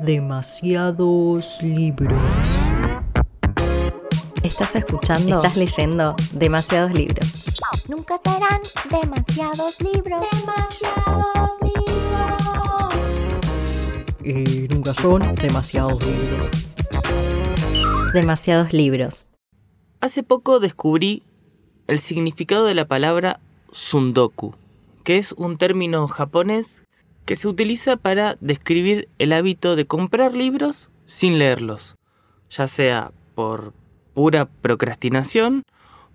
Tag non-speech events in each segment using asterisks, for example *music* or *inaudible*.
demasiados libros. Estás escuchando, estás leyendo demasiados libros. Nunca serán demasiados libros. Demasiados libros. Y nunca son demasiados libros. Demasiados libros. Hace poco descubrí el significado de la palabra sundoku, que es un término japonés que se utiliza para describir el hábito de comprar libros sin leerlos, ya sea por pura procrastinación,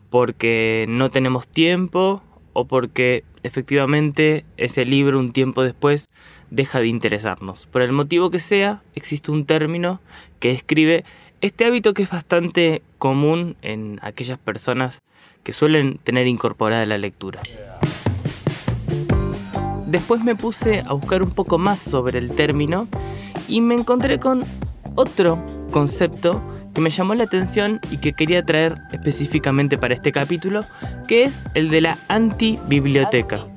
porque no tenemos tiempo o porque efectivamente ese libro un tiempo después deja de interesarnos. Por el motivo que sea, existe un término que describe este hábito que es bastante común en aquellas personas que suelen tener incorporada la lectura. Después me puse a buscar un poco más sobre el término y me encontré con otro concepto que me llamó la atención y que quería traer específicamente para este capítulo, que es el de la antibiblioteca.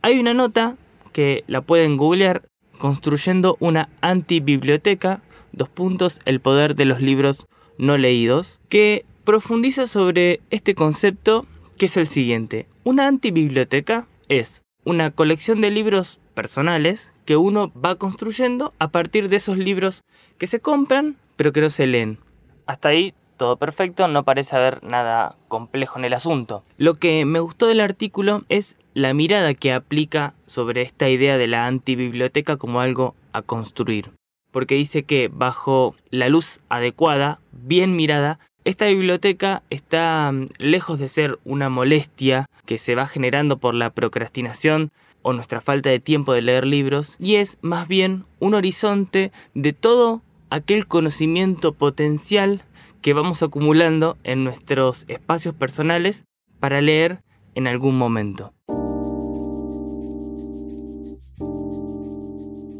Hay una nota que la pueden googlear construyendo una antibiblioteca, dos puntos, el poder de los libros no leídos, que profundiza sobre este concepto que es el siguiente. Una antibiblioteca es una colección de libros personales que uno va construyendo a partir de esos libros que se compran pero que no se leen. Hasta ahí todo perfecto, no parece haber nada complejo en el asunto. Lo que me gustó del artículo es la mirada que aplica sobre esta idea de la antibiblioteca como algo a construir. Porque dice que bajo la luz adecuada, bien mirada, esta biblioteca está mm, lejos de ser una molestia que se va generando por la procrastinación o nuestra falta de tiempo de leer libros, y es más bien un horizonte de todo aquel conocimiento potencial que vamos acumulando en nuestros espacios personales para leer en algún momento.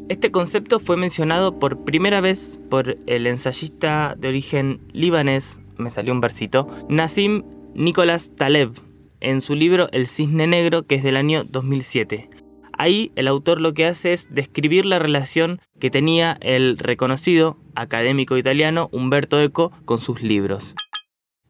Este concepto fue mencionado por primera vez por el ensayista de origen libanés me salió un versito, Nassim Nicolás Taleb, en su libro El Cisne Negro, que es del año 2007. Ahí el autor lo que hace es describir la relación que tenía el reconocido académico italiano Umberto Eco con sus libros.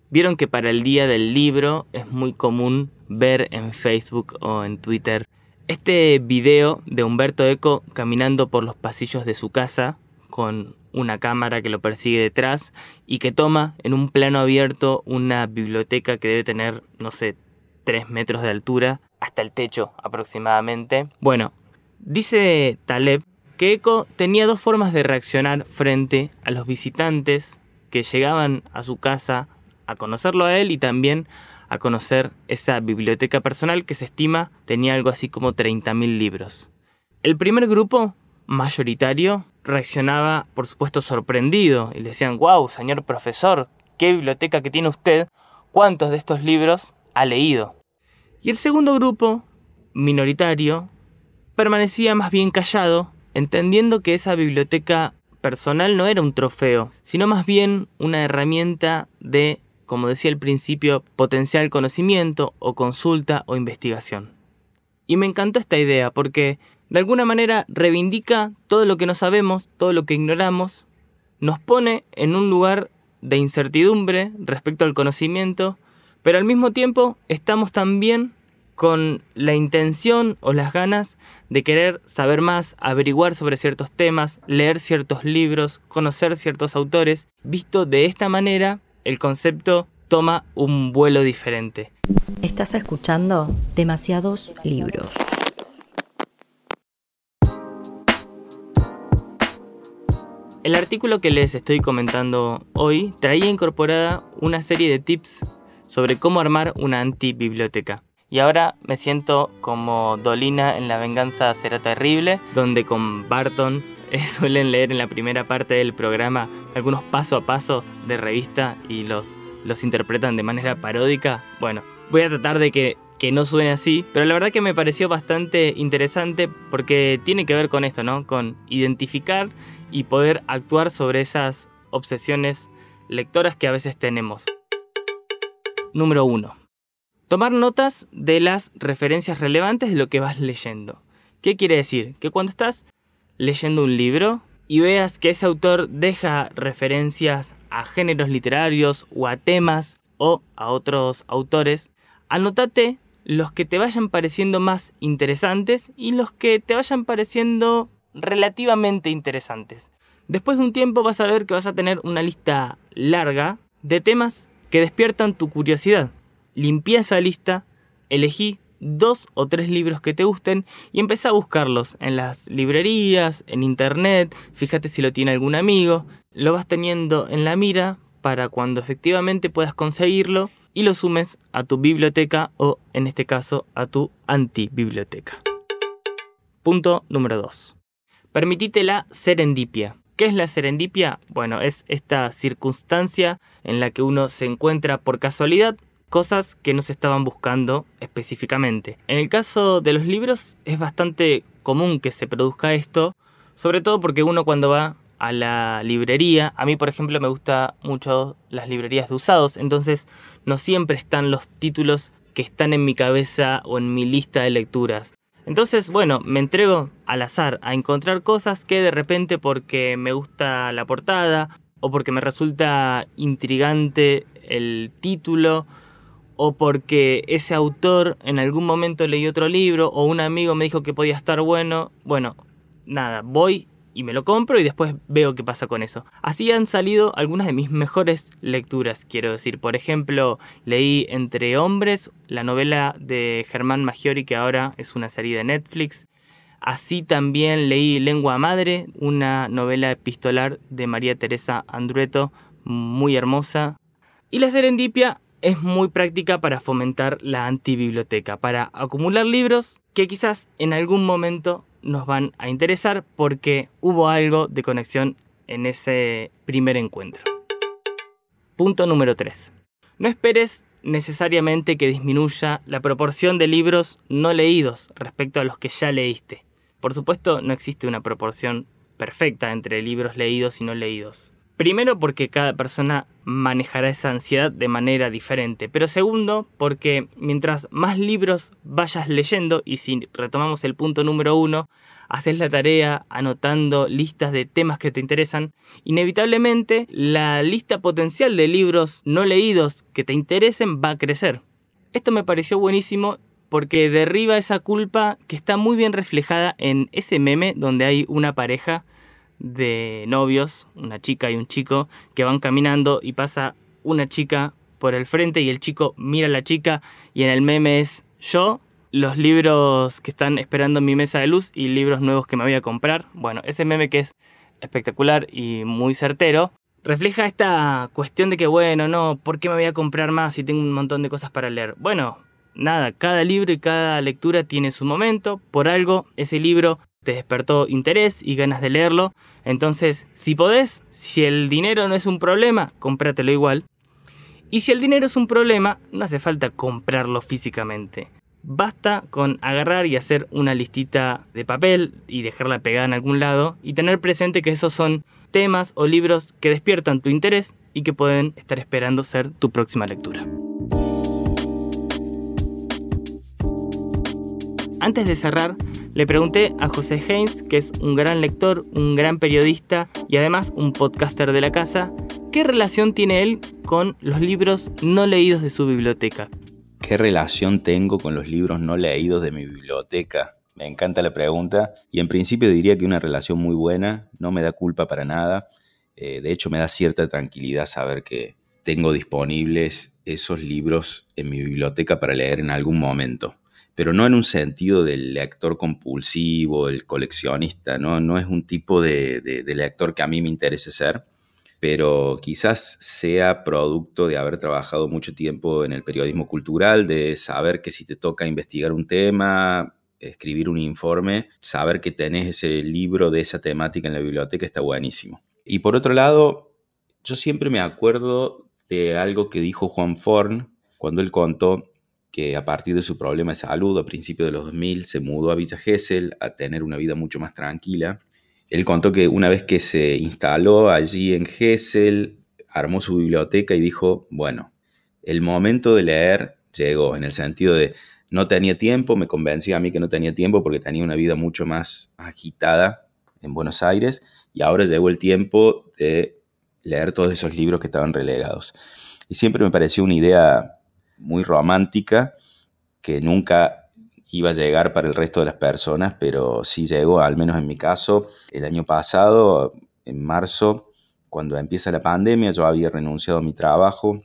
Vieron que para el día del libro es muy común ver en Facebook o en Twitter este video de Humberto Eco caminando por los pasillos de su casa con una cámara que lo persigue detrás y que toma en un plano abierto una biblioteca que debe tener, no sé, 3 metros de altura, hasta el techo aproximadamente. Bueno, dice Taleb que Eco tenía dos formas de reaccionar frente a los visitantes que llegaban a su casa a conocerlo a él y también a conocer esa biblioteca personal que se estima tenía algo así como 30.000 libros. El primer grupo, mayoritario, reaccionaba, por supuesto, sorprendido y le decían, wow, señor profesor, qué biblioteca que tiene usted, cuántos de estos libros ha leído. Y el segundo grupo, minoritario, permanecía más bien callado, entendiendo que esa biblioteca personal no era un trofeo, sino más bien una herramienta de, como decía al principio, potencial conocimiento o consulta o investigación. Y me encantó esta idea porque de alguna manera reivindica todo lo que no sabemos, todo lo que ignoramos, nos pone en un lugar de incertidumbre respecto al conocimiento, pero al mismo tiempo estamos también con la intención o las ganas de querer saber más, averiguar sobre ciertos temas, leer ciertos libros, conocer ciertos autores. Visto de esta manera, el concepto toma un vuelo diferente. Estás escuchando demasiados libros. El artículo que les estoy comentando hoy traía incorporada una serie de tips sobre cómo armar una antibiblioteca. Y ahora me siento como Dolina en La venganza será terrible, donde con Barton eh, *laughs* suelen leer en la primera parte del programa algunos paso a paso de revista y los, los interpretan de manera paródica. Bueno, voy a tratar de que que no suene así, pero la verdad que me pareció bastante interesante porque tiene que ver con esto, ¿no? Con identificar y poder actuar sobre esas obsesiones lectoras que a veces tenemos. Número 1. Tomar notas de las referencias relevantes de lo que vas leyendo. ¿Qué quiere decir? Que cuando estás leyendo un libro y veas que ese autor deja referencias a géneros literarios o a temas o a otros autores, anótate los que te vayan pareciendo más interesantes y los que te vayan pareciendo relativamente interesantes. Después de un tiempo vas a ver que vas a tener una lista larga de temas que despiertan tu curiosidad. Limpia esa lista, elegí dos o tres libros que te gusten y empecé a buscarlos en las librerías, en internet, fíjate si lo tiene algún amigo, lo vas teniendo en la mira para cuando efectivamente puedas conseguirlo y lo sumes a tu biblioteca o en este caso a tu antibiblioteca. Punto número 2. Permitite la serendipia. ¿Qué es la serendipia? Bueno, es esta circunstancia en la que uno se encuentra por casualidad cosas que no se estaban buscando específicamente. En el caso de los libros es bastante común que se produzca esto, sobre todo porque uno cuando va a la librería. A mí, por ejemplo, me gusta mucho las librerías de usados, entonces no siempre están los títulos que están en mi cabeza o en mi lista de lecturas. Entonces, bueno, me entrego al azar a encontrar cosas que de repente porque me gusta la portada o porque me resulta intrigante el título o porque ese autor en algún momento leí otro libro o un amigo me dijo que podía estar bueno, bueno, nada, voy y me lo compro y después veo qué pasa con eso. Así han salido algunas de mis mejores lecturas, quiero decir. Por ejemplo, leí Entre Hombres, la novela de Germán Maggiori, que ahora es una serie de Netflix. Así también leí Lengua Madre, una novela epistolar de María Teresa Andrueto, muy hermosa. Y la serendipia es muy práctica para fomentar la antibiblioteca, para acumular libros que quizás en algún momento nos van a interesar porque hubo algo de conexión en ese primer encuentro. Punto número 3. No esperes necesariamente que disminuya la proporción de libros no leídos respecto a los que ya leíste. Por supuesto, no existe una proporción perfecta entre libros leídos y no leídos. Primero porque cada persona manejará esa ansiedad de manera diferente, pero segundo porque mientras más libros vayas leyendo, y si retomamos el punto número uno, haces la tarea anotando listas de temas que te interesan, inevitablemente la lista potencial de libros no leídos que te interesen va a crecer. Esto me pareció buenísimo porque derriba esa culpa que está muy bien reflejada en ese meme donde hay una pareja de novios, una chica y un chico, que van caminando y pasa una chica por el frente y el chico mira a la chica y en el meme es yo, los libros que están esperando en mi mesa de luz y libros nuevos que me voy a comprar. Bueno, ese meme que es espectacular y muy certero, refleja esta cuestión de que, bueno, no, ¿por qué me voy a comprar más si tengo un montón de cosas para leer? Bueno, nada, cada libro y cada lectura tiene su momento, por algo ese libro te despertó interés y ganas de leerlo. Entonces, si podés, si el dinero no es un problema, cómpratelo igual. Y si el dinero es un problema, no hace falta comprarlo físicamente. Basta con agarrar y hacer una listita de papel y dejarla pegada en algún lado y tener presente que esos son temas o libros que despiertan tu interés y que pueden estar esperando ser tu próxima lectura. Antes de cerrar, le pregunté a José Haynes, que es un gran lector, un gran periodista y además un podcaster de la casa, ¿qué relación tiene él con los libros no leídos de su biblioteca? ¿Qué relación tengo con los libros no leídos de mi biblioteca? Me encanta la pregunta y en principio diría que una relación muy buena, no me da culpa para nada, eh, de hecho me da cierta tranquilidad saber que tengo disponibles esos libros en mi biblioteca para leer en algún momento pero no en un sentido del lector compulsivo, el coleccionista, no, no es un tipo de, lector que a mí me interese ser, pero quizás sea producto de haber trabajado mucho tiempo en el periodismo cultural, de saber que si te toca investigar un tema, escribir un informe, saber que tenés ese libro de esa temática en la biblioteca está buenísimo. Y por otro lado, yo siempre me acuerdo de algo que dijo Juan Forn cuando él contó que a partir de su problema de salud a principios de los 2000 se mudó a Villa Gesell a tener una vida mucho más tranquila. Él contó que una vez que se instaló allí en Gesell, armó su biblioteca y dijo, bueno, el momento de leer llegó, en el sentido de no tenía tiempo, me convencía a mí que no tenía tiempo porque tenía una vida mucho más agitada en Buenos Aires y ahora llegó el tiempo de leer todos esos libros que estaban relegados. Y siempre me pareció una idea muy romántica que nunca iba a llegar para el resto de las personas, pero sí llegó, al menos en mi caso, el año pasado, en marzo, cuando empieza la pandemia, yo había renunciado a mi trabajo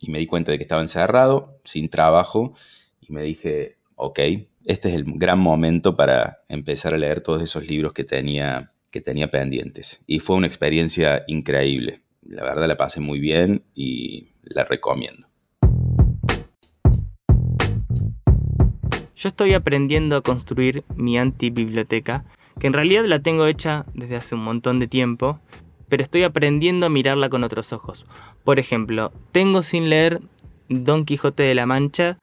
y me di cuenta de que estaba encerrado, sin trabajo, y me dije, ok, este es el gran momento para empezar a leer todos esos libros que tenía, que tenía pendientes. Y fue una experiencia increíble. La verdad la pasé muy bien y la recomiendo. Yo estoy aprendiendo a construir mi antibiblioteca, que en realidad la tengo hecha desde hace un montón de tiempo, pero estoy aprendiendo a mirarla con otros ojos. Por ejemplo, tengo sin leer Don Quijote de la Mancha,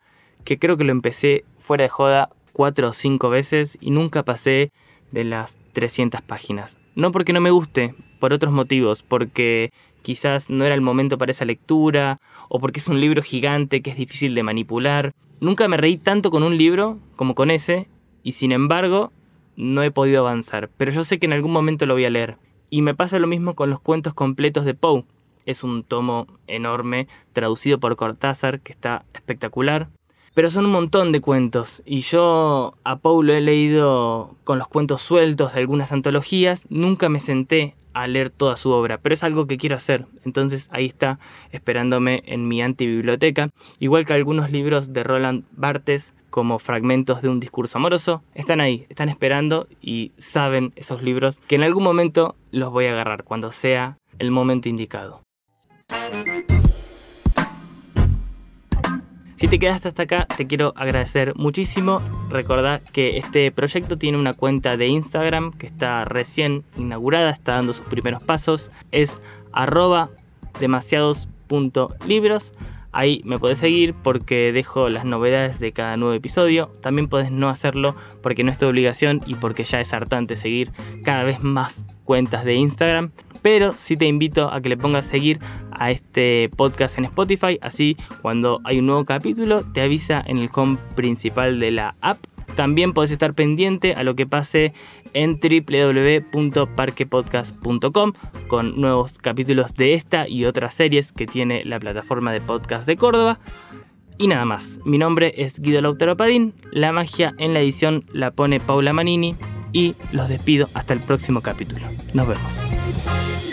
que creo que lo empecé fuera de joda cuatro o cinco veces y nunca pasé de las 300 páginas. No porque no me guste, por otros motivos, porque quizás no era el momento para esa lectura, o porque es un libro gigante que es difícil de manipular. Nunca me reí tanto con un libro como con ese, y sin embargo no he podido avanzar, pero yo sé que en algún momento lo voy a leer. Y me pasa lo mismo con los cuentos completos de Poe. Es un tomo enorme, traducido por Cortázar, que está espectacular. Pero son un montón de cuentos y yo a Poe lo he leído con los cuentos sueltos de algunas antologías, nunca me senté a leer toda su obra, pero es algo que quiero hacer. Entonces ahí está esperándome en mi antibiblioteca, igual que algunos libros de Roland Barthes como fragmentos de un discurso amoroso, están ahí, están esperando y saben esos libros que en algún momento los voy a agarrar cuando sea el momento indicado. Si te quedaste hasta acá, te quiero agradecer muchísimo. Recordá que este proyecto tiene una cuenta de Instagram que está recién inaugurada, está dando sus primeros pasos. Es arroba demasiados.libros. Ahí me puedes seguir porque dejo las novedades de cada nuevo episodio. También puedes no hacerlo porque no es tu obligación y porque ya es hartante seguir cada vez más cuentas de Instagram pero sí te invito a que le pongas seguir a este podcast en Spotify, así cuando hay un nuevo capítulo te avisa en el home principal de la app. También podés estar pendiente a lo que pase en www.parquepodcast.com con nuevos capítulos de esta y otras series que tiene la plataforma de podcast de Córdoba. Y nada más, mi nombre es Guido Lautaro Padín, la magia en la edición la pone Paula Manini y los despido hasta el próximo capítulo. Nos vemos.